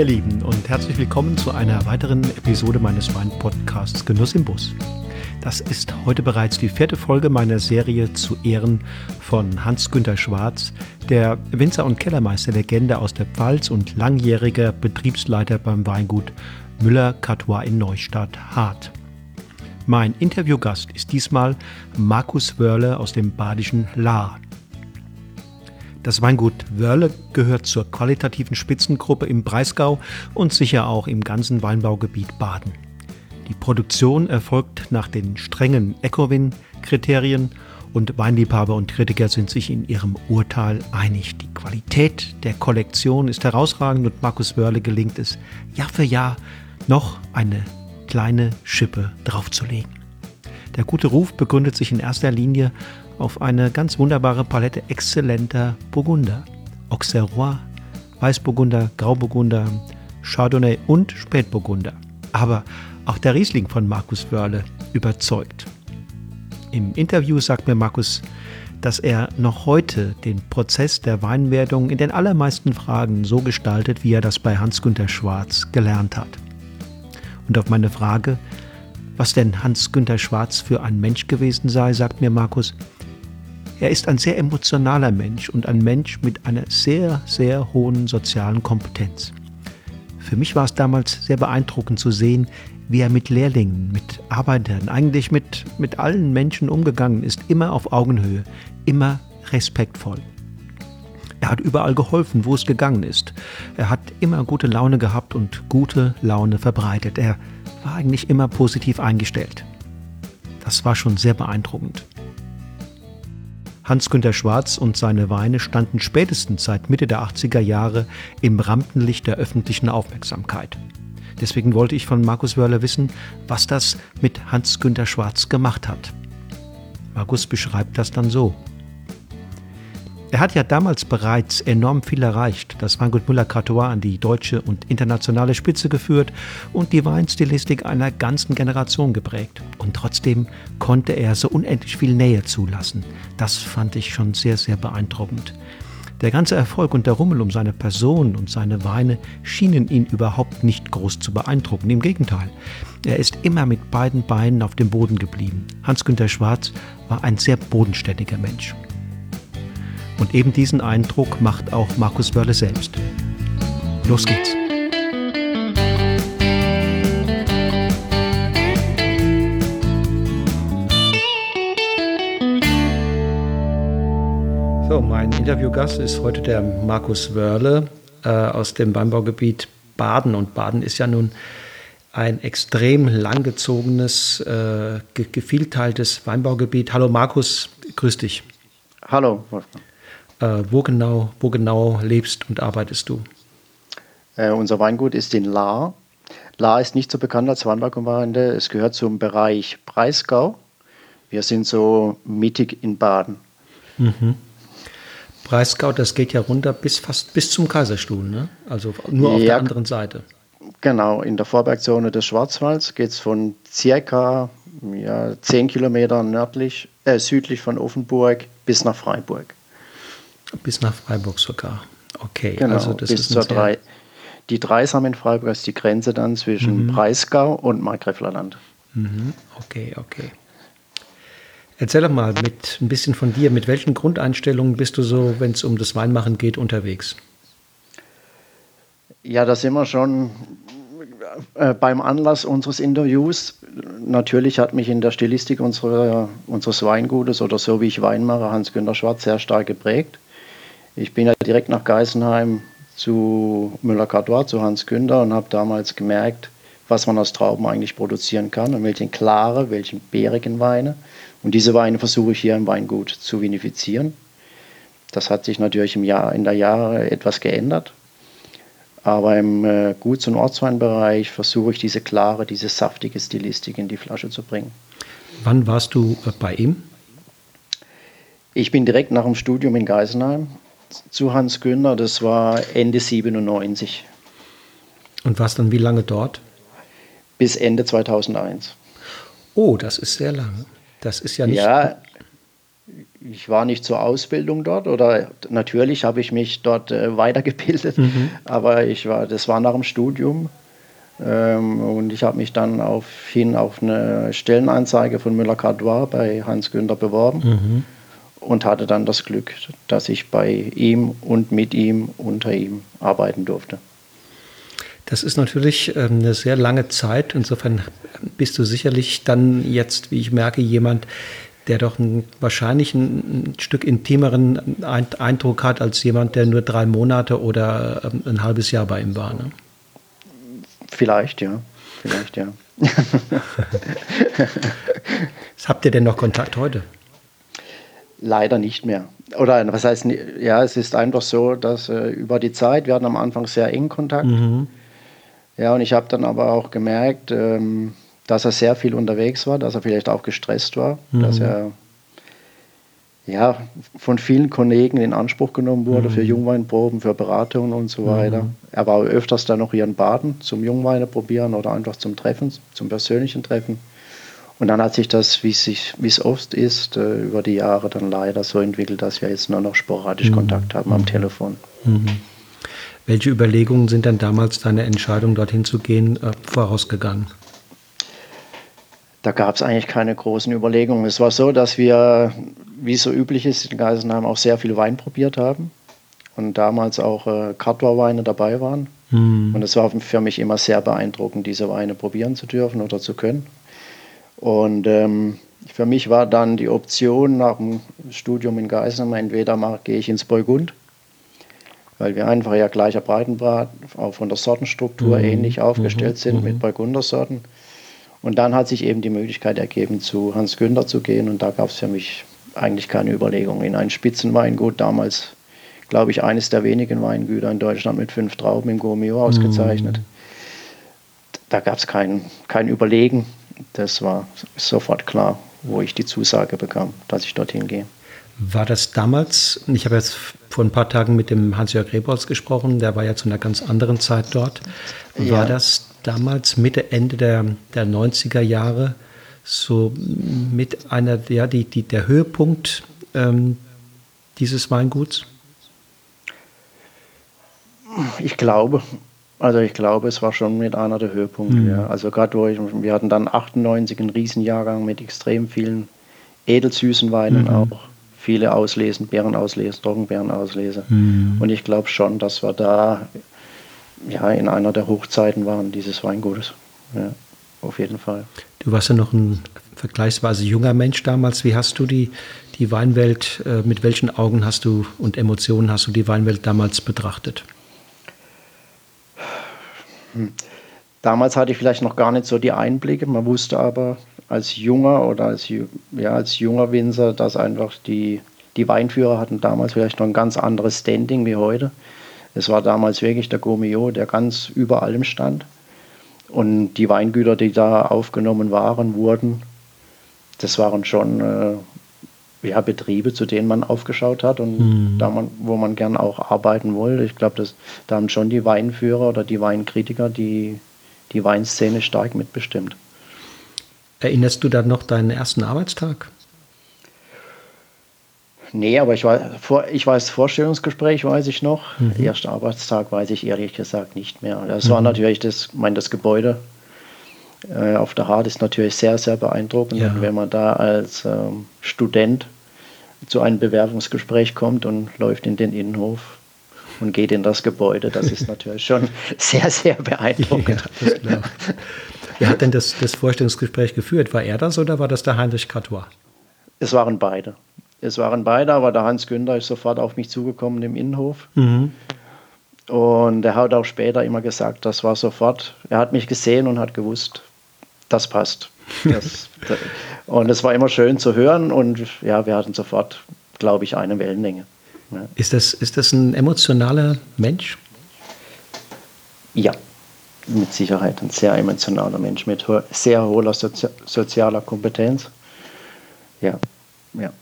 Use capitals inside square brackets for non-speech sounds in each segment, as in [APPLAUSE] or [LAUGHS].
Ihr Lieben und herzlich willkommen zu einer weiteren Episode meines Wein-Podcasts Genuss im Bus. Das ist heute bereits die vierte Folge meiner Serie zu Ehren von Hans-Günter Schwarz, der Winzer- und Kellermeister-Legende aus der Pfalz und langjähriger Betriebsleiter beim Weingut Müller-Catois in Neustadt Hart. Mein Interviewgast ist diesmal Markus Wörle aus dem badischen Lahr. Das Weingut Wörle gehört zur qualitativen Spitzengruppe im Breisgau und sicher auch im ganzen Weinbaugebiet Baden. Die Produktion erfolgt nach den strengen Ecowin-Kriterien und Weinliebhaber und Kritiker sind sich in ihrem Urteil einig. Die Qualität der Kollektion ist herausragend und Markus Wörle gelingt es, Jahr für Jahr noch eine kleine Schippe draufzulegen. Der gute Ruf begründet sich in erster Linie auf eine ganz wunderbare Palette exzellenter Burgunder. Auxerrois, Weißburgunder, Grauburgunder, Chardonnay und Spätburgunder. Aber auch der Riesling von Markus Wörle überzeugt. Im Interview sagt mir Markus, dass er noch heute den Prozess der Weinwertung in den allermeisten Fragen so gestaltet, wie er das bei Hans-Günter Schwarz gelernt hat. Und auf meine Frage, was denn Hans-Günter Schwarz für ein Mensch gewesen sei, sagt mir Markus, er ist ein sehr emotionaler Mensch und ein Mensch mit einer sehr, sehr hohen sozialen Kompetenz. Für mich war es damals sehr beeindruckend zu sehen, wie er mit Lehrlingen, mit Arbeitern, eigentlich mit, mit allen Menschen umgegangen ist, immer auf Augenhöhe, immer respektvoll. Er hat überall geholfen, wo es gegangen ist. Er hat immer gute Laune gehabt und gute Laune verbreitet. Er war eigentlich immer positiv eingestellt. Das war schon sehr beeindruckend. Hans-Günter Schwarz und seine Weine standen spätestens seit Mitte der 80er Jahre im Rampenlicht der öffentlichen Aufmerksamkeit. Deswegen wollte ich von Markus Wörler wissen, was das mit Hans-Günter Schwarz gemacht hat. Markus beschreibt das dann so. Er hat ja damals bereits enorm viel erreicht, das Weingut Müller-Cartois an die deutsche und internationale Spitze geführt und die Weinstilistik einer ganzen Generation geprägt. Und trotzdem konnte er so unendlich viel Nähe zulassen. Das fand ich schon sehr, sehr beeindruckend. Der ganze Erfolg und der Rummel um seine Person und seine Weine schienen ihn überhaupt nicht groß zu beeindrucken. Im Gegenteil, er ist immer mit beiden Beinen auf dem Boden geblieben. Hans-Günter Schwarz war ein sehr bodenständiger Mensch. Und eben diesen Eindruck macht auch Markus Wörle selbst. Los geht's. So, mein Interviewgast ist heute der Markus Wörle äh, aus dem Weinbaugebiet Baden. Und Baden ist ja nun ein extrem langgezogenes, äh, gevielteiltes Weinbaugebiet. Hallo Markus, grüß dich. Hallo Wolfgang. Äh, wo, genau, wo genau lebst und arbeitest du? Äh, unser Weingut ist in Lahr. Lahr ist nicht so bekannt als Weinbaugemeinde. Es gehört zum Bereich Breisgau. Wir sind so mittig in Baden. Mhm. Breisgau, das geht ja runter bis fast bis zum Kaiserstuhl, ne? Also nur auf ja, der anderen Seite. Genau, in der Vorbergzone des Schwarzwalds geht es von circa ja, 10 Kilometern nördlich, äh, südlich von Offenburg bis nach Freiburg. Bis nach Freiburg sogar. Okay, genau, also das bis ist zur drei. Die Dreisam in Freiburg ist die Grenze dann zwischen mhm. Breisgau und Markgräflerland. Mhm. Okay, okay. Erzähl doch mal mit ein bisschen von dir. Mit welchen Grundeinstellungen bist du so, wenn es um das Weinmachen geht, unterwegs? Ja, da sind wir schon äh, beim Anlass unseres Interviews. Natürlich hat mich in der Stilistik unserer, unseres Weingutes oder so wie ich Wein mache, Hans-Günter Schwarz sehr stark geprägt. Ich bin ja direkt nach Geisenheim zu Müller-Cardois, zu Hans Günther und habe damals gemerkt, was man aus Trauben eigentlich produzieren kann und welchen klare, welchen bärigen Weine. Und diese Weine versuche ich hier im Weingut zu vinifizieren. Das hat sich natürlich im Jahr, in der Jahre etwas geändert. Aber im äh, Guts- und Ortsweinbereich versuche ich diese klare, diese saftige Stilistik in die Flasche zu bringen. Wann warst du äh, bei ihm? Ich bin direkt nach dem Studium in Geisenheim zu Hans Günther, das war Ende 97. Und warst dann wie lange dort? Bis Ende 2001. Oh, das ist sehr lange. Das ist ja nicht. Ja, ich war nicht zur Ausbildung dort oder natürlich habe ich mich dort äh, weitergebildet, mhm. aber ich war, das war nach dem Studium ähm, und ich habe mich dann auf, hin auf eine Stellenanzeige von Müller-Cardois bei Hans-Günther beworben mhm. Und hatte dann das Glück, dass ich bei ihm und mit ihm unter ihm arbeiten durfte. Das ist natürlich ähm, eine sehr lange Zeit. Insofern bist du sicherlich dann jetzt, wie ich merke, jemand, der doch ein, wahrscheinlich ein, ein, Stück intimeren Eindruck hat als jemand, der nur drei Monate oder ähm, ein halbes Jahr bei ihm war. Ne? Vielleicht, ja. Vielleicht, ja. [LAUGHS] Habt ihr denn noch Kontakt heute? Leider nicht mehr. Oder was heißt, ja, es ist einfach so, dass äh, über die Zeit, wir hatten am Anfang sehr eng Kontakt. Mhm. Ja, und ich habe dann aber auch gemerkt, ähm, dass er sehr viel unterwegs war, dass er vielleicht auch gestresst war, mhm. dass er ja, von vielen Kollegen in Anspruch genommen wurde mhm. für Jungweinproben, für Beratungen und so weiter. Mhm. Er war öfters dann noch hier in Baden zum Jungweine probieren oder einfach zum Treffen, zum persönlichen Treffen. Und dann hat sich das, wie es oft ist, äh, über die Jahre dann leider so entwickelt, dass wir jetzt nur noch sporadisch mhm. Kontakt haben am mhm. Telefon. Mhm. Welche Überlegungen sind dann damals deine Entscheidung, dorthin zu gehen, äh, vorausgegangen? Da gab es eigentlich keine großen Überlegungen. Es war so, dass wir, wie es so üblich ist, in Geisenheim auch sehr viel Wein probiert haben und damals auch äh, Kartwa-Weine dabei waren. Mhm. Und es war für mich immer sehr beeindruckend, diese Weine probieren zu dürfen oder zu können. Und ähm, für mich war dann die Option nach dem Studium in Geisenheim, entweder gehe ich ins Burgund, weil wir einfach ja gleicher Breitengrad, auch von der Sortenstruktur mhm. ähnlich aufgestellt mhm. sind mhm. mit Burgundersorten. Und dann hat sich eben die Möglichkeit ergeben, zu Hans Günther zu gehen. Und da gab es für mich eigentlich keine Überlegung. In ein Spitzenweingut, damals, glaube ich, eines der wenigen Weingüter in Deutschland mit fünf Trauben im Gourmet ausgezeichnet. Mhm. Da gab es kein, kein Überlegen. Das war sofort klar, wo ich die Zusage bekam, dass ich dorthin gehe. War das damals, ich habe jetzt vor ein paar Tagen mit dem Hans-Jörg Rebholz gesprochen, der war ja zu einer ganz anderen Zeit dort. War ja. das damals Mitte, Ende der, der 90er Jahre so mit einer, ja, die, die, der Höhepunkt ähm, dieses Weinguts? Ich glaube, also ich glaube, es war schon mit einer der Höhepunkte. Mhm. Ja. Also gerade wo ich, wir hatten dann 98 einen Riesenjahrgang mit extrem vielen edelsüßen Weinen mhm. auch. Viele Auslesen, Beerenauslese, Trockenbeerenauslese. Mhm. Und ich glaube schon, dass wir da ja, in einer der Hochzeiten waren dieses Weingutes. Ja, auf jeden Fall. Du warst ja noch ein vergleichsweise junger Mensch damals. Wie hast du die, die Weinwelt, äh, mit welchen Augen hast du und Emotionen hast du die Weinwelt damals betrachtet? Hm. Damals hatte ich vielleicht noch gar nicht so die Einblicke. Man wusste aber als junger oder als, ja, als junger Winzer, dass einfach die, die Weinführer hatten damals vielleicht noch ein ganz anderes Standing wie heute. Es war damals wirklich der Gourmillot, der ganz über allem stand. Und die Weingüter, die da aufgenommen waren, wurden, das waren schon äh, ja, Betriebe, zu denen man aufgeschaut hat und mhm. da man, wo man gern auch arbeiten wollte. Ich glaube, da haben schon die Weinführer oder die Weinkritiker die, die Weinszene stark mitbestimmt. Erinnerst du dann noch deinen ersten Arbeitstag? Nee, aber ich war, vor, ich weiß, Vorstellungsgespräch weiß ich noch. Mhm. Erster Arbeitstag weiß ich ehrlich gesagt nicht mehr. Das mhm. war natürlich das, mein, das Gebäude äh, auf der Hart ist natürlich sehr, sehr beeindruckend. Ja. Und wenn man da als ähm, Student zu einem Bewerbungsgespräch kommt und läuft in den Innenhof und geht in das Gebäude, das ist [LAUGHS] natürlich schon sehr, sehr beeindruckend. Ja, Wer hat denn das, das Vorstellungsgespräch geführt? War er das oder war das der Heinrich Catois? Es waren beide. Es waren beide, aber der Hans Günther ist sofort auf mich zugekommen im Innenhof. Mhm. Und er hat auch später immer gesagt, das war sofort, er hat mich gesehen und hat gewusst, das passt. [LAUGHS] Das, und es war immer schön zu hören und ja, wir hatten sofort, glaube ich, eine Wellenlänge. Ja. Ist, das, ist das ein emotionaler Mensch? Ja, mit Sicherheit ein sehr emotionaler Mensch mit sehr hoher Sozi sozialer Kompetenz. Ja, ja.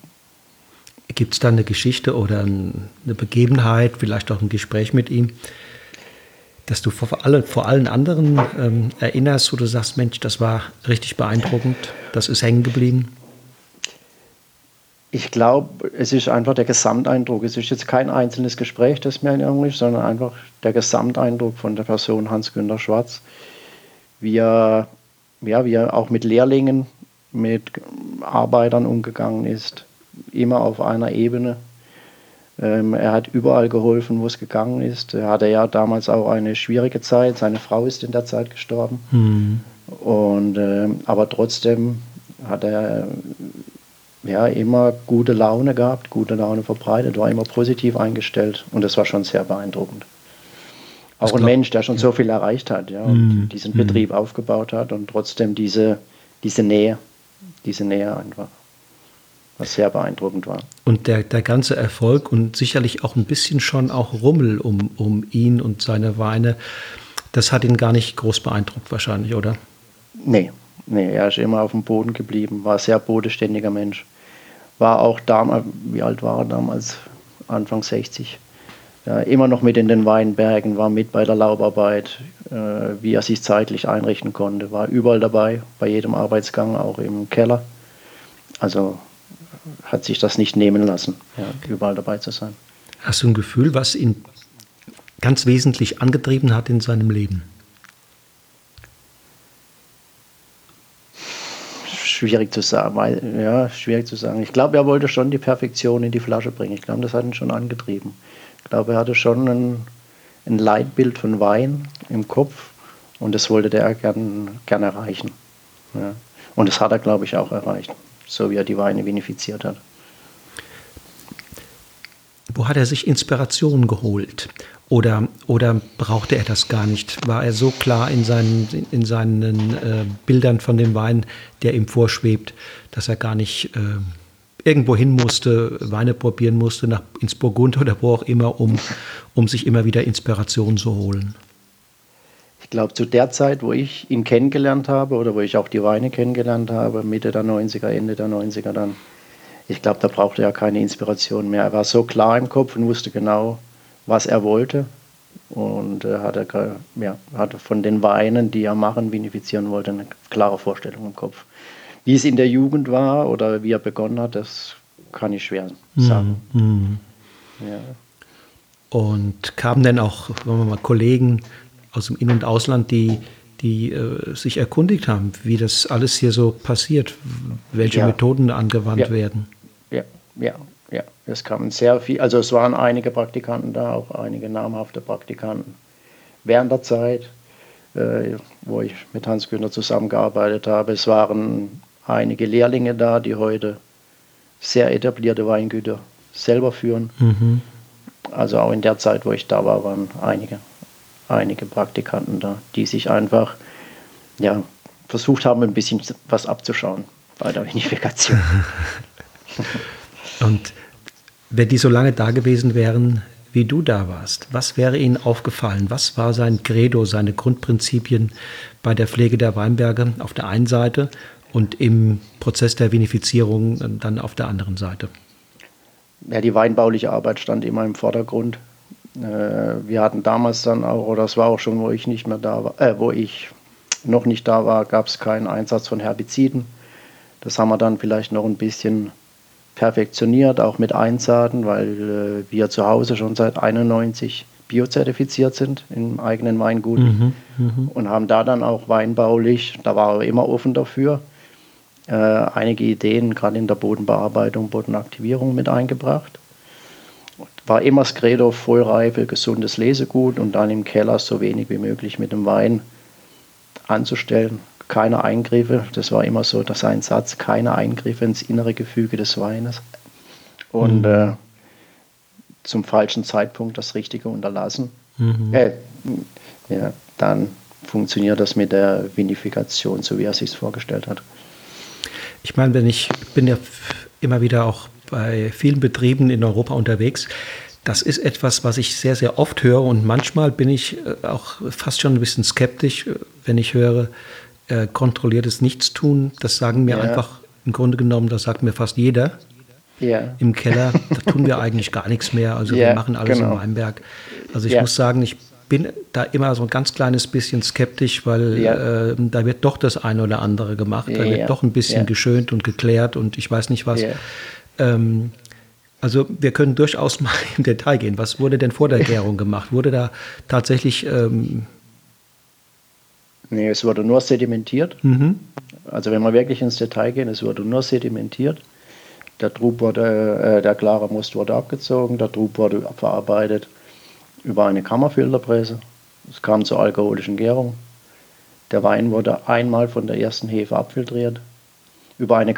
Gibt es da eine Geschichte oder eine Begebenheit, vielleicht auch ein Gespräch mit ihm, dass du vor, alle, vor allen anderen ähm, erinnerst, wo du sagst, Mensch, das war richtig beeindruckend, das ist hängen geblieben? Ich glaube, es ist einfach der Gesamteindruck. Es ist jetzt kein einzelnes Gespräch, das mir in Englisch, sondern einfach der Gesamteindruck von der Person Hans-Günter Schwarz, wie er, ja, wie er auch mit Lehrlingen, mit Arbeitern umgegangen ist, immer auf einer Ebene. Ähm, er hat überall geholfen, wo es gegangen ist. Er hatte ja damals auch eine schwierige Zeit. Seine Frau ist in der Zeit gestorben. Mhm. Und, äh, aber trotzdem hat er ja, immer gute Laune gehabt, gute Laune verbreitet, war immer positiv eingestellt und das war schon sehr beeindruckend. Auch ein Mensch, der schon ja. so viel erreicht hat, ja, und mm, diesen mm. Betrieb aufgebaut hat und trotzdem diese, diese Nähe, diese Nähe einfach, was sehr beeindruckend war. Und der, der ganze Erfolg und sicherlich auch ein bisschen schon auch Rummel um, um ihn und seine Weine, das hat ihn gar nicht groß beeindruckt wahrscheinlich, oder? Nee, nee, er ist immer auf dem Boden geblieben, war ein sehr bodenständiger Mensch. War auch damals, wie alt war er damals? Anfang 60. Ja, immer noch mit in den Weinbergen, war mit bei der Laubarbeit, äh, wie er sich zeitlich einrichten konnte, war überall dabei, bei jedem Arbeitsgang, auch im Keller. Also hat sich das nicht nehmen lassen, ja, überall dabei zu sein. Hast du ein Gefühl, was ihn ganz wesentlich angetrieben hat in seinem Leben? schwierig zu sagen, weil, ja, schwierig zu sagen. Ich glaube, er wollte schon die Perfektion in die Flasche bringen. Ich glaube, das hat ihn schon angetrieben. Ich glaube, er hatte schon ein, ein Leitbild von Wein im Kopf und das wollte er gern, gern erreichen. Ja. Und das hat er, glaube ich, auch erreicht, so wie er die Weine vinifiziert hat. Wo hat er sich Inspiration geholt? Oder, oder brauchte er das gar nicht? War er so klar in seinen, in seinen äh, Bildern von dem Wein, der ihm vorschwebt, dass er gar nicht äh, irgendwo hin musste, Weine probieren musste, nach, ins Burgund oder wo auch immer, um, um sich immer wieder Inspiration zu holen? Ich glaube, zu der Zeit, wo ich ihn kennengelernt habe oder wo ich auch die Weine kennengelernt habe, Mitte der 90er, Ende der 90er dann, ich glaube, da brauchte er keine Inspiration mehr. Er war so klar im Kopf und wusste genau, was er wollte und äh, hatte, ja, hatte von den Weinen, die er machen, vinifizieren wollte, eine klare Vorstellung im Kopf. Wie es in der Jugend war oder wie er begonnen hat, das kann ich schwer sagen. Mm, mm. Ja. Und kamen denn auch sagen wir mal, Kollegen aus dem In- und Ausland, die, die äh, sich erkundigt haben, wie das alles hier so passiert, welche ja. Methoden angewandt ja. werden? Ja, ja, ja, es kamen sehr viel, also es waren einige Praktikanten da, auch einige namhafte Praktikanten. Während der Zeit, äh, wo ich mit Hans Günther zusammengearbeitet habe, es waren einige Lehrlinge da, die heute sehr etablierte Weingüter selber führen. Mhm. Also auch in der Zeit, wo ich da war, waren einige, einige Praktikanten da, die sich einfach ja, versucht haben, ein bisschen was abzuschauen bei der Vinifikation. [LAUGHS] Und wenn die so lange da gewesen wären, wie du da warst, was wäre ihnen aufgefallen? Was war sein Credo, seine Grundprinzipien bei der Pflege der Weinberge auf der einen Seite und im Prozess der Vinifizierung dann auf der anderen Seite? Ja, die weinbauliche Arbeit stand immer im Vordergrund. Äh, wir hatten damals dann auch, oder das war auch schon, wo ich nicht mehr da war, äh, wo ich noch nicht da war, gab es keinen Einsatz von Herbiziden. Das haben wir dann vielleicht noch ein bisschen perfektioniert, auch mit Einsaaten, weil äh, wir zu Hause schon seit 91 biozertifiziert sind im eigenen Weingut mhm, mh. und haben da dann auch weinbaulich, da war er immer offen dafür, äh, einige Ideen gerade in der Bodenbearbeitung, Bodenaktivierung mit eingebracht. War immer das Credo Vollreife, gesundes Lesegut und dann im Keller so wenig wie möglich mit dem Wein anzustellen keine Eingriffe. Das war immer so dass ein Satz, keine Eingriffe ins innere Gefüge des Weines. Und mhm. äh, zum falschen Zeitpunkt das Richtige unterlassen. Mhm. Äh, ja, dann funktioniert das mit der Vinifikation, so wie er sich vorgestellt hat. Ich meine, wenn ich bin ja immer wieder auch bei vielen Betrieben in Europa unterwegs. Das ist etwas, was ich sehr, sehr oft höre und manchmal bin ich äh, auch fast schon ein bisschen skeptisch, äh, wenn ich höre, äh, kontrolliertes Nichtstun, das sagen mir ja. einfach im Grunde genommen, das sagt mir fast jeder. Ja. Im Keller, da tun wir [LAUGHS] eigentlich gar nichts mehr. Also ja, wir machen alles genau. im Weinberg. Also ich muss sagen, ich bin da immer so ein ganz kleines bisschen skeptisch, weil äh, da wird doch das eine oder andere gemacht. Da wird doch ein bisschen geschönt und geklärt und ich weiß nicht was. Ähm, also wir können durchaus mal [LAUGHS] im Detail gehen. Was wurde denn vor der Gärung gemacht? Wurde da tatsächlich... Ähm nee, es wurde nur sedimentiert. Mhm. Also wenn wir wirklich ins Detail gehen, es wurde nur sedimentiert. Der Trub wurde, äh, der klare Most wurde abgezogen, der Trub wurde verarbeitet über eine Kammerfilterpresse. Es kam zur alkoholischen Gärung. Der Wein wurde einmal von der ersten Hefe abfiltriert über eine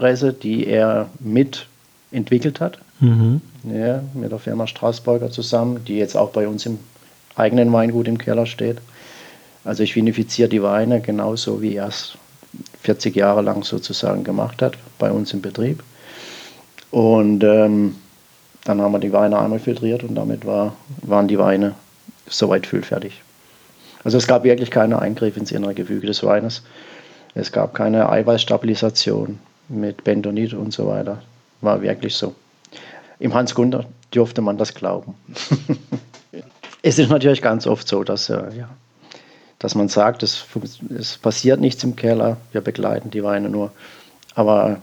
Kammerfilterpresse, die er mit entwickelt hat. Mhm. Ja, mit der Firma Straßburger zusammen, die jetzt auch bei uns im eigenen Weingut im Keller steht. Also ich vinifiziere die Weine genauso, wie er es 40 Jahre lang sozusagen gemacht hat, bei uns im Betrieb. Und ähm, dann haben wir die Weine einmal filtriert und damit war, waren die Weine soweit füllfertig. Also es gab wirklich keine Eingriffe ins innere Gefüge des Weines. Es gab keine Eiweißstabilisation mit Bentonit und so weiter. War wirklich so. Im Hans Gunder dürfte man das glauben. [LAUGHS] es ist natürlich ganz oft so, dass, äh, ja, dass man sagt, es, es passiert nichts im Keller, wir begleiten die Weine nur. Aber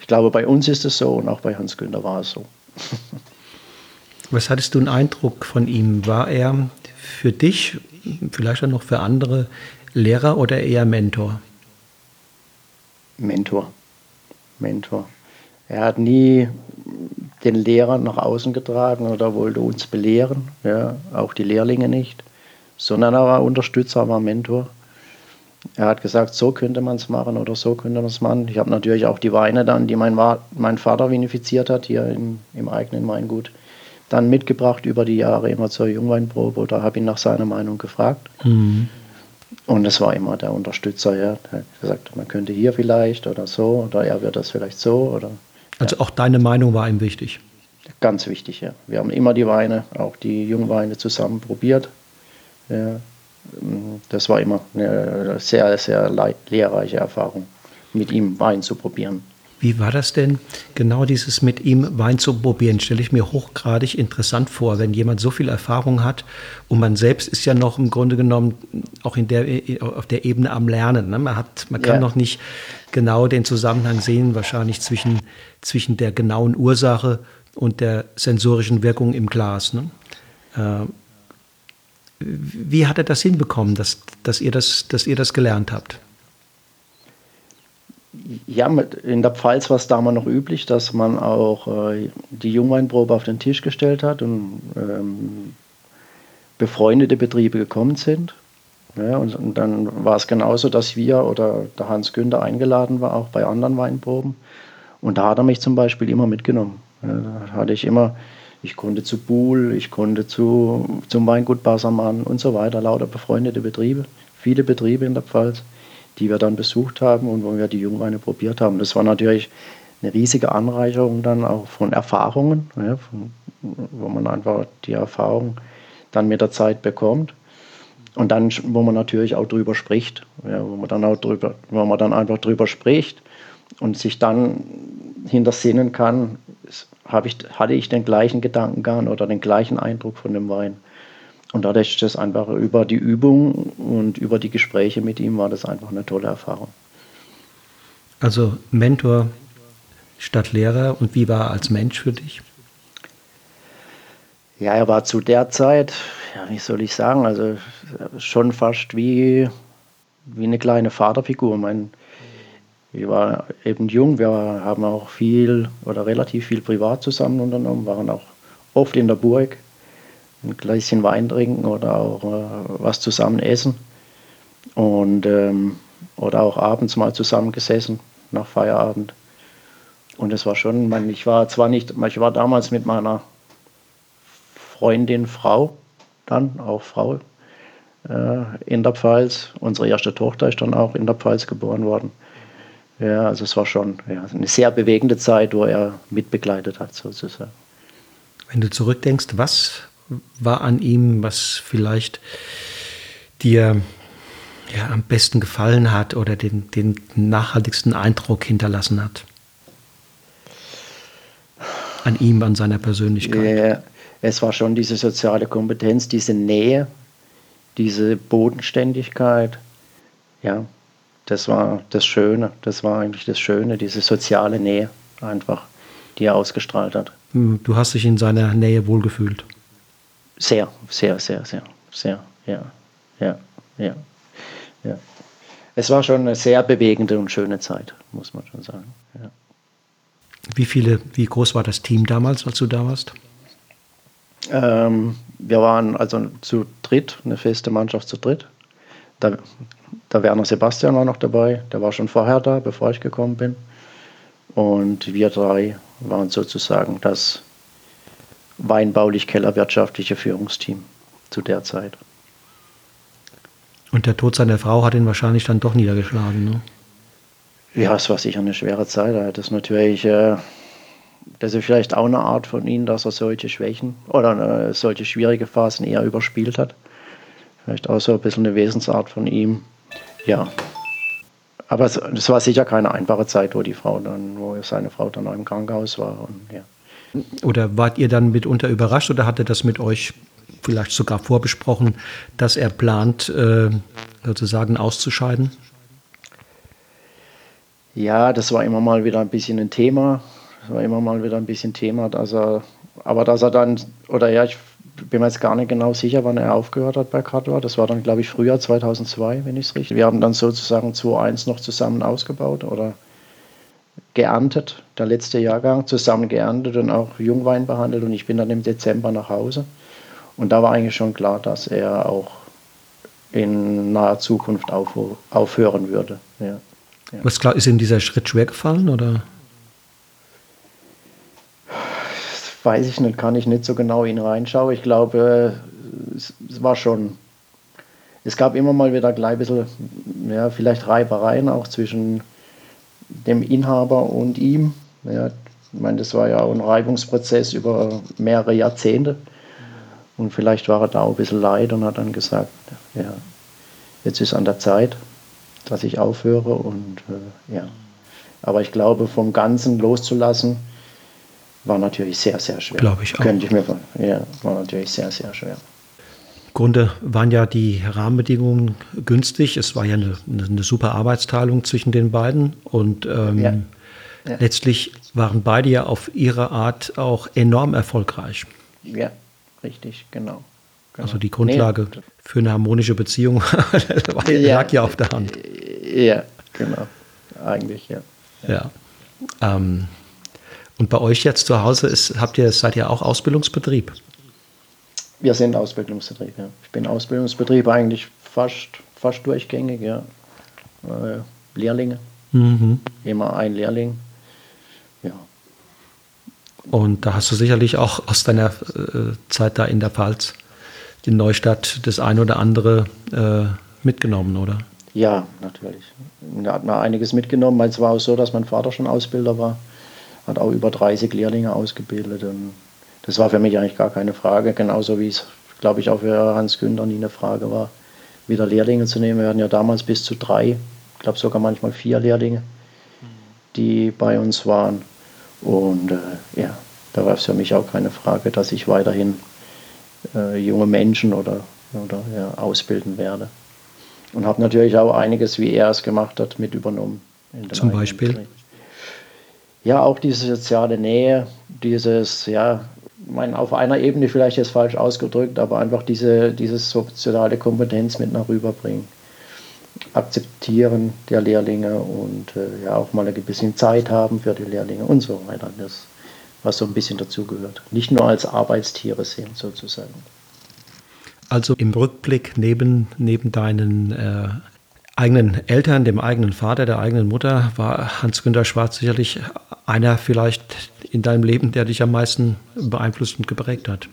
ich glaube, bei uns ist es so und auch bei Hans Günther war es so. [LAUGHS] Was hattest du einen Eindruck von ihm? War er für dich, vielleicht auch noch für andere, Lehrer oder eher Mentor? Mentor. Mentor. Er hat nie den Lehrer nach außen getragen oder wollte uns belehren, ja, auch die Lehrlinge nicht, sondern er war Unterstützer, war Mentor. Er hat gesagt, so könnte man es machen oder so könnte man es machen. Ich habe natürlich auch die Weine dann, die mein, mein Vater vinifiziert hat, hier im, im eigenen Weingut, dann mitgebracht über die Jahre immer zur Jungweinprobe oder habe ihn nach seiner Meinung gefragt. Mhm. Und es war immer der Unterstützer, ja. Er hat gesagt, man könnte hier vielleicht oder so oder er wird das vielleicht so oder. Also auch deine Meinung war ihm wichtig. Ganz wichtig, ja. Wir haben immer die Weine, auch die Jungweine zusammen probiert. Ja. Das war immer eine sehr, sehr lehrreiche Erfahrung, mit ihm Wein zu probieren. Wie war das denn, genau dieses mit ihm Wein zu probieren? Stelle ich mir hochgradig interessant vor, wenn jemand so viel Erfahrung hat und man selbst ist ja noch im Grunde genommen auch in der, auf der Ebene am Lernen. Ne? Man, hat, man kann ja. noch nicht genau den Zusammenhang sehen, wahrscheinlich zwischen, zwischen der genauen Ursache und der sensorischen Wirkung im Glas. Ne? Äh, wie hat er das hinbekommen, dass, dass, ihr das, dass ihr das gelernt habt? Ja, in der Pfalz war es damals noch üblich, dass man auch äh, die Jungweinprobe auf den Tisch gestellt hat und ähm, befreundete Betriebe gekommen sind. Ja, und, und, dann war es genauso, dass wir oder der Hans Günther eingeladen war, auch bei anderen Weinproben. Und da hat er mich zum Beispiel immer mitgenommen. Ja, da hatte ich immer, ich konnte zu Buhl, ich konnte zu, zum Weingut Bassermann und so weiter, lauter befreundete Betriebe, viele Betriebe in der Pfalz die wir dann besucht haben und wo wir die Jungweine probiert haben. Das war natürlich eine riesige Anreicherung dann auch von Erfahrungen, ja, von, wo man einfach die Erfahrung dann mit der Zeit bekommt. Und dann, wo man natürlich auch drüber spricht, ja, wo man dann auch drüber, wo man dann einfach drüber spricht und sich dann hintersinnen kann, ich, hatte ich den gleichen Gedankengang oder den gleichen Eindruck von dem Wein. Und dadurch ist das einfach über die Übung und über die Gespräche mit ihm war das einfach eine tolle Erfahrung. Also Mentor statt Lehrer und wie war er als Mensch für dich? Ja, er war zu der Zeit, ja, wie soll ich sagen, also schon fast wie, wie eine kleine Vaterfigur. Mein, ich war eben jung, wir haben auch viel oder relativ viel privat zusammen unternommen, waren auch oft in der Burg ein Gläschen Wein trinken oder auch äh, was zusammen essen. Und, ähm, oder auch abends mal zusammengesessen nach Feierabend. Und es war schon, man, ich war zwar nicht, ich war damals mit meiner Freundin Frau, dann auch Frau äh, in der Pfalz. Unsere erste Tochter ist dann auch in der Pfalz geboren worden. Ja, also es war schon ja, eine sehr bewegende Zeit, wo er mitbegleitet hat sozusagen. Wenn du zurückdenkst, was war an ihm, was vielleicht dir ja, am besten gefallen hat oder den, den nachhaltigsten Eindruck hinterlassen hat? An ihm, an seiner Persönlichkeit. Ja, es war schon diese soziale Kompetenz, diese Nähe, diese Bodenständigkeit. Ja, das war das Schöne. Das war eigentlich das Schöne, diese soziale Nähe einfach, die er ausgestrahlt hat. Hm, du hast dich in seiner Nähe wohlgefühlt. Sehr, sehr, sehr, sehr, sehr, ja, ja, ja, ja. Es war schon eine sehr bewegende und schöne Zeit, muss man schon sagen. Ja. Wie viele, wie groß war das Team damals, als du da warst? Ähm, wir waren also zu dritt, eine feste Mannschaft zu dritt. Da, der Werner Sebastian war noch dabei, der war schon vorher da, bevor ich gekommen bin. Und wir drei waren sozusagen das weinbaulich-kellerwirtschaftliche Führungsteam zu der Zeit. Und der Tod seiner Frau hat ihn wahrscheinlich dann doch niedergeschlagen, ne? Ja, es war sicher eine schwere Zeit. Das ist natürlich, äh, das ist vielleicht auch eine Art von ihm, dass er solche Schwächen oder äh, solche schwierige Phasen eher überspielt hat. Vielleicht auch so ein bisschen eine Wesensart von ihm. Ja. Aber es, es war sicher keine einfache Zeit, wo die Frau dann, wo seine Frau dann auch im Krankenhaus war. Und, ja. Oder wart ihr dann mitunter überrascht oder hat er das mit euch vielleicht sogar vorbesprochen, dass er plant, äh, sozusagen auszuscheiden? Ja, das war immer mal wieder ein bisschen ein Thema. Das war immer mal wieder ein bisschen Thema, dass er, aber dass er dann, oder ja, ich bin mir jetzt gar nicht genau sicher, wann er aufgehört hat bei Cutler. Das war dann, glaube ich, Frühjahr 2002, wenn ich es richtig. Wir haben dann sozusagen 2.1 noch zusammen ausgebaut oder geerntet, der letzte Jahrgang, zusammen geerntet und auch Jungwein behandelt. Und ich bin dann im Dezember nach Hause. Und da war eigentlich schon klar, dass er auch in naher Zukunft aufhören würde. Ja. Ja. Was klar, ist ihm dieser Schritt schwer gefallen oder? weiß ich nicht, kann ich nicht so genau in reinschauen. Ich glaube, es, es, war schon. Es gab immer mal wieder gleich ein bisschen, ja, vielleicht Reibereien auch zwischen dem Inhaber und ihm. Ja, ich meine, das war ja auch ein Reibungsprozess über mehrere Jahrzehnte. Und vielleicht war er da auch ein bisschen leid und hat dann gesagt, ja, jetzt ist an der Zeit, dass ich aufhöre. Und äh, ja. Aber ich glaube, vom Ganzen loszulassen, war natürlich sehr, sehr schwer. Glaube ich auch. Könnte ich mir Ja, war natürlich sehr, sehr schwer. Im Grunde waren ja die Rahmenbedingungen günstig. Es war ja eine, eine super Arbeitsteilung zwischen den beiden. Und ähm, ja. Ja. letztlich waren beide ja auf ihre Art auch enorm erfolgreich. Ja, richtig, genau. genau. Also die Grundlage nee. für eine harmonische Beziehung [LAUGHS] lag ja, ja auf der Hand. Ja, genau. Eigentlich, ja. Ja. Ähm, und bei euch jetzt zu Hause ist, habt ihr, seid ihr auch Ausbildungsbetrieb? Wir sind Ausbildungsbetrieb, ja. Ich bin Ausbildungsbetrieb eigentlich fast, fast durchgängig, ja. Äh, Lehrlinge. Mhm. Immer ein Lehrling. Ja. Und da hast du sicherlich auch aus deiner äh, Zeit da in der Pfalz, in Neustadt, das ein oder andere äh, mitgenommen, oder? Ja, natürlich. Da hat man einiges mitgenommen. Es war auch so, dass mein Vater schon Ausbilder war hat auch über 30 Lehrlinge ausgebildet. Und das war für mich eigentlich gar keine Frage, genauso wie es, glaube ich, auch für Hans Günther nie eine Frage war, wieder Lehrlinge zu nehmen. Wir hatten ja damals bis zu drei, ich glaube sogar manchmal vier Lehrlinge, die bei uns waren. Und äh, ja, da war es für mich auch keine Frage, dass ich weiterhin äh, junge Menschen oder, oder ja, ausbilden werde. Und habe natürlich auch einiges, wie er es gemacht hat, mit übernommen. Zum Beispiel? Betrieb ja, auch diese soziale Nähe, dieses, ja, mein, auf einer Ebene vielleicht jetzt falsch ausgedrückt, aber einfach diese, diese soziale Kompetenz mit nach rüberbringen. Akzeptieren der Lehrlinge und äh, ja auch mal ein bisschen Zeit haben für die Lehrlinge und so weiter. Das, was so ein bisschen dazugehört. Nicht nur als Arbeitstiere sehen, sozusagen. Also im Rückblick neben, neben deinen äh, eigenen Eltern, dem eigenen Vater, der eigenen Mutter, war Hans-Günter Schwarz sicherlich einer vielleicht in deinem Leben, der dich am meisten beeinflusst und geprägt hat.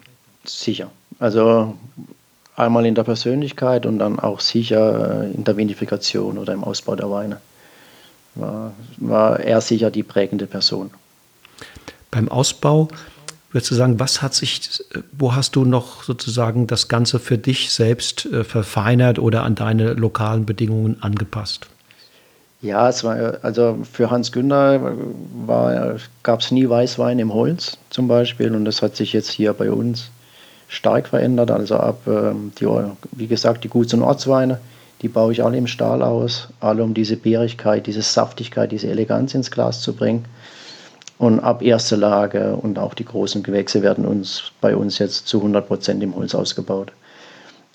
Sicher. Also einmal in der Persönlichkeit und dann auch sicher in der Vinifikation oder im Ausbau der Weine. War, war er sicher die prägende Person. Beim Ausbau würdest du sagen, was hat sich, wo hast du noch sozusagen das Ganze für dich selbst äh, verfeinert oder an deine lokalen Bedingungen angepasst? Ja, es war also für Hans Günther gab es nie Weißwein im Holz zum Beispiel und das hat sich jetzt hier bei uns stark verändert. Also ab ähm, die, wie gesagt, die Guts- und Ortsweine, die baue ich alle im Stahl aus, alle um diese Bärigkeit, diese Saftigkeit, diese Eleganz ins Glas zu bringen. Und ab erster Lage und auch die großen Gewächse werden uns bei uns jetzt zu 100 Prozent im Holz ausgebaut.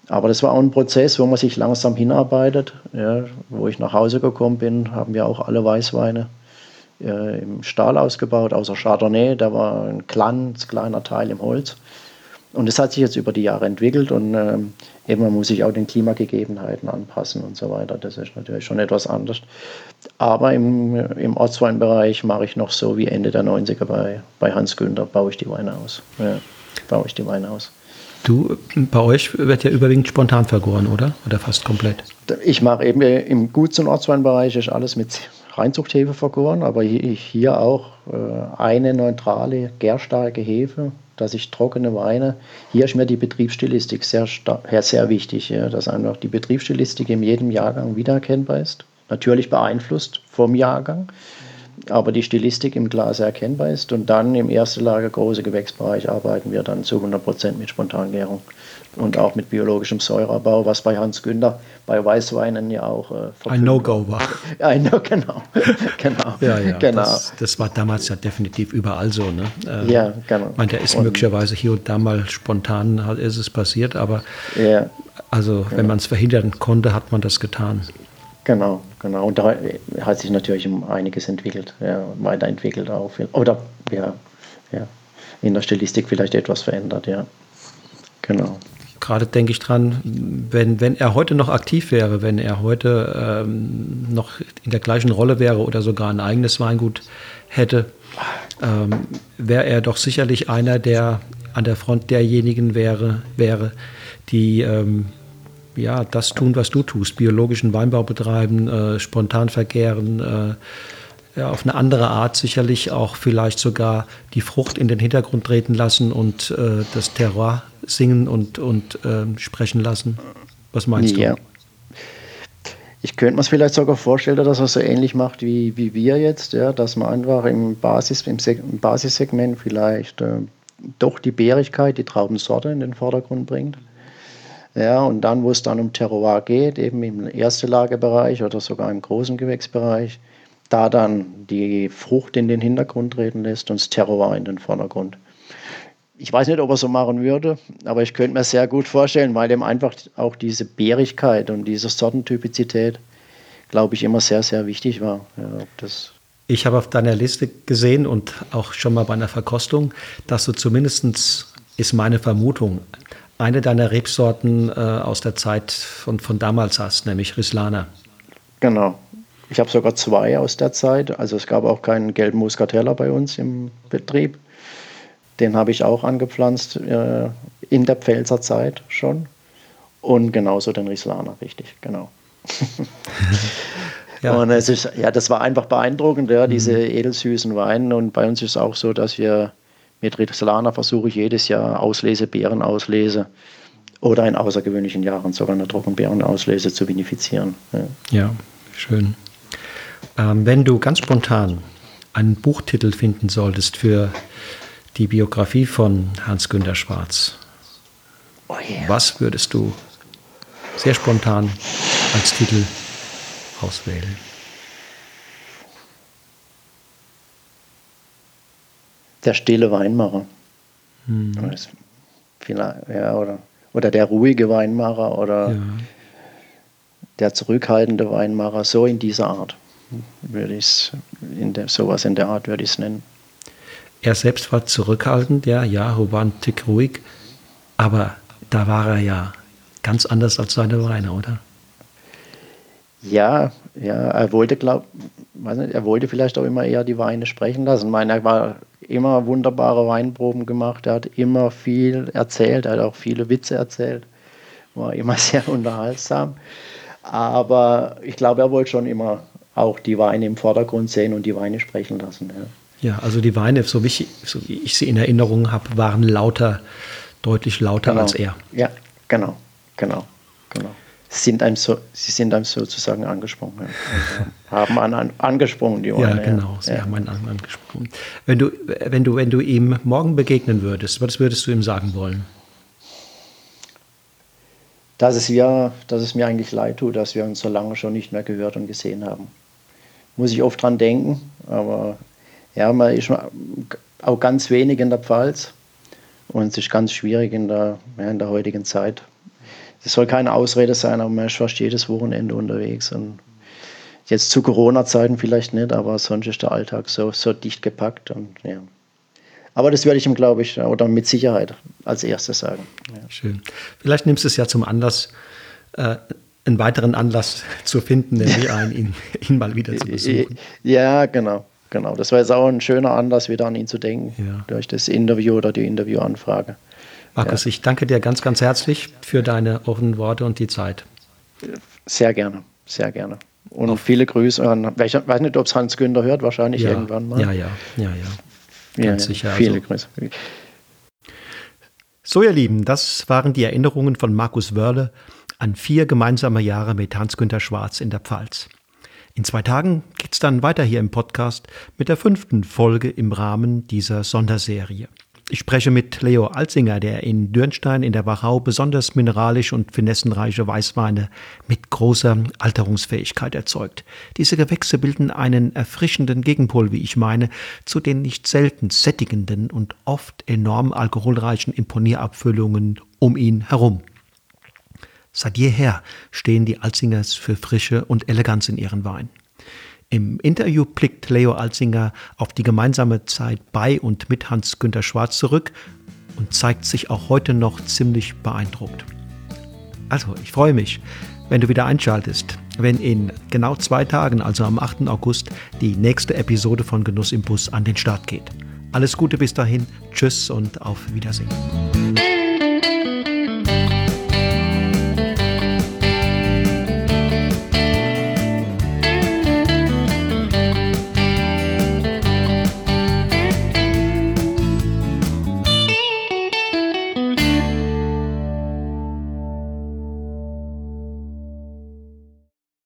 Aber das war auch ein Prozess, wo man sich langsam hinarbeitet. Ja, wo ich nach Hause gekommen bin, haben wir auch alle Weißweine äh, im Stahl ausgebaut, außer Chardonnay, da war ein ganz kleiner Teil im Holz. Und das hat sich jetzt über die Jahre entwickelt und ähm, eben man muss sich auch den Klimagegebenheiten anpassen und so weiter. Das ist natürlich schon etwas anders. Aber im, im Ortsweinbereich mache ich noch so wie Ende der 90er bei, bei Hans Günther, baue ich die Weine aus. Ja, baue ich die Weine aus. Du, bei euch wird ja überwiegend spontan vergoren, oder? Oder fast komplett? Ich mache eben im Guts- und Ortsweinbereich ist alles mit Reinzuchthefe vergoren, aber hier auch äh, eine neutrale, gärstarke Hefe, dass ich trockene Weine, hier ist mir die Betriebsstilistik sehr, sehr wichtig, dass einfach die Betriebsstilistik in jedem Jahrgang wiedererkennbar ist. Natürlich beeinflusst vom Jahrgang, aber die Stilistik im Glas erkennbar ist. Und dann im ersten Lager große Gewächsbereich arbeiten wir dann zu 100 Prozent mit Spontangärung und auch mit biologischem Säureabbau, was bei Hans Günther bei Weißweinen ja auch äh, ein No-Go war. [LAUGHS] Ein no, genau, [LAUGHS] genau, ja, ja, genau. Das, das, war damals ja definitiv überall so. Ne? Äh, ja, genau. Ich meine, der ist und, möglicherweise hier und da mal spontan ist es passiert, aber ja, also genau. wenn man es verhindern konnte, hat man das getan. Genau, genau. Und da hat sich natürlich einiges entwickelt, ja, weiterentwickelt auch. Oder ja, ja, in der Stilistik vielleicht etwas verändert, ja. Genau gerade denke ich dran, wenn, wenn er heute noch aktiv wäre, wenn er heute ähm, noch in der gleichen Rolle wäre oder sogar ein eigenes Weingut hätte, ähm, wäre er doch sicherlich einer, der an der Front derjenigen wäre, wäre die ähm, ja, das tun, was du tust, biologischen Weinbau betreiben, äh, spontan vergären, äh, ja, auf eine andere Art sicherlich auch vielleicht sogar die Frucht in den Hintergrund treten lassen und äh, das Terroir singen und, und ähm, sprechen lassen. Was meinst ja. du? Ich könnte mir es vielleicht sogar vorstellen, dass er so ähnlich macht wie, wie wir jetzt, ja, dass man einfach im, Basis, im, im Basissegment vielleicht äh, doch die Bärigkeit, die Traubensorte in den Vordergrund bringt. Ja, und dann, wo es dann um Terroir geht, eben im ersten Lagebereich oder sogar im großen Gewächsbereich, da dann die Frucht in den Hintergrund treten lässt und das Terroir in den Vordergrund ich weiß nicht, ob er so machen würde, aber ich könnte mir sehr gut vorstellen, weil ihm einfach auch diese Bärigkeit und diese Sortentypizität, glaube ich, immer sehr, sehr wichtig war. Ja, ich habe auf deiner Liste gesehen und auch schon mal bei einer Verkostung, dass du zumindest, ist meine Vermutung, eine deiner Rebsorten äh, aus der Zeit von, von damals hast, nämlich Rislana. Genau. Ich habe sogar zwei aus der Zeit. Also es gab auch keinen gelben Muscatella bei uns im Betrieb. Den habe ich auch angepflanzt äh, in der Pfälzer Zeit schon. Und genauso den Rislaner, richtig, genau. [LAUGHS] ja. Und es ist, ja, das war einfach beeindruckend, ja, diese mhm. edelsüßen Weine. Und bei uns ist es auch so, dass wir mit Rislaner versuche ich jedes Jahr Auslese, Beerenauslese oder in außergewöhnlichen Jahren sogar eine Trockenbeerenauslese zu vinifizieren. Ja, ja schön. Ähm, wenn du ganz spontan einen Buchtitel finden solltest für die Biografie von Hans-Günter Schwarz. Oh yeah. Was würdest du sehr spontan als Titel auswählen? Der stille Weinmacher. Hm. Ja, oder, oder der ruhige Weinmacher oder ja. der zurückhaltende Weinmacher, so in dieser Art würde ich es, sowas in der Art würde ich es nennen. Er selbst war zurückhaltend, ja, ja, war ein Tick ruhig, aber da war er ja ganz anders als seine Weine, oder? Ja, ja, er wollte, glaub, weiß nicht, er wollte vielleicht auch immer eher die Weine sprechen lassen. Ich meine, er war immer wunderbare Weinproben gemacht, er hat immer viel erzählt, er hat auch viele Witze erzählt, war immer [LAUGHS] sehr unterhaltsam. Aber ich glaube, er wollte schon immer auch die Weine im Vordergrund sehen und die Weine sprechen lassen. Ja. Ja, also die Weine, so wie ich, so wie ich sie in Erinnerung habe, waren lauter, deutlich lauter genau. als er. Ja, genau, genau, genau. Sie sind einem, so, sie sind einem sozusagen angesprochen. Ja. Also haben an, an, angesprochen, die Weine. Ja, genau, sie ja. haben einen angesprochen. Wenn du, wenn, du, wenn du ihm morgen begegnen würdest, was würdest du ihm sagen wollen? Dass es, wir, dass es mir eigentlich leid tut, dass wir uns so lange schon nicht mehr gehört und gesehen haben. Muss ich oft dran denken, aber ja, man ist auch ganz wenig in der Pfalz und es ist ganz schwierig in der, ja, in der heutigen Zeit. Das soll keine Ausrede sein, aber man ist fast jedes Wochenende unterwegs und jetzt zu Corona-Zeiten vielleicht nicht, aber sonst ist der Alltag so, so dicht gepackt und ja. Aber das werde ich ihm, glaube ich, oder mit Sicherheit als erstes sagen. Ja. Schön. Vielleicht nimmst du es ja zum Anlass, äh, einen weiteren Anlass zu finden, nämlich [LAUGHS] einen, ihn, ihn mal wieder zu besuchen. Ja, genau. Genau, das war jetzt auch ein schöner Anlass, wieder an ihn zu denken, ja. durch das Interview oder die Interviewanfrage. Markus, ja. ich danke dir ganz, ganz herzlich für deine offenen Worte und die Zeit. Sehr gerne, sehr gerne. Und Auf. viele Grüße an, ich weiß nicht, ob es Hans Günther hört, wahrscheinlich ja. irgendwann mal. Ja, ja, ja, ja. Ganz sicher. Viele also. Grüße. So, ihr Lieben, das waren die Erinnerungen von Markus Wörle an vier gemeinsame Jahre mit Hans-Günter Schwarz in der Pfalz. In zwei Tagen geht's dann weiter hier im Podcast mit der fünften Folge im Rahmen dieser Sonderserie. Ich spreche mit Leo Alzinger, der in Dürnstein in der Wachau besonders mineralisch und finessenreiche Weißweine mit großer Alterungsfähigkeit erzeugt. Diese Gewächse bilden einen erfrischenden Gegenpol, wie ich meine, zu den nicht selten sättigenden und oft enorm alkoholreichen Imponierabfüllungen um ihn herum. Seit jeher stehen die Alzingers für Frische und Eleganz in ihren Wein. Im Interview blickt Leo Alzinger auf die gemeinsame Zeit bei und mit Hans-Günter Schwarz zurück und zeigt sich auch heute noch ziemlich beeindruckt. Also, ich freue mich, wenn du wieder einschaltest, wenn in genau zwei Tagen, also am 8. August, die nächste Episode von Genuss im Bus an den Start geht. Alles Gute bis dahin, tschüss und auf Wiedersehen.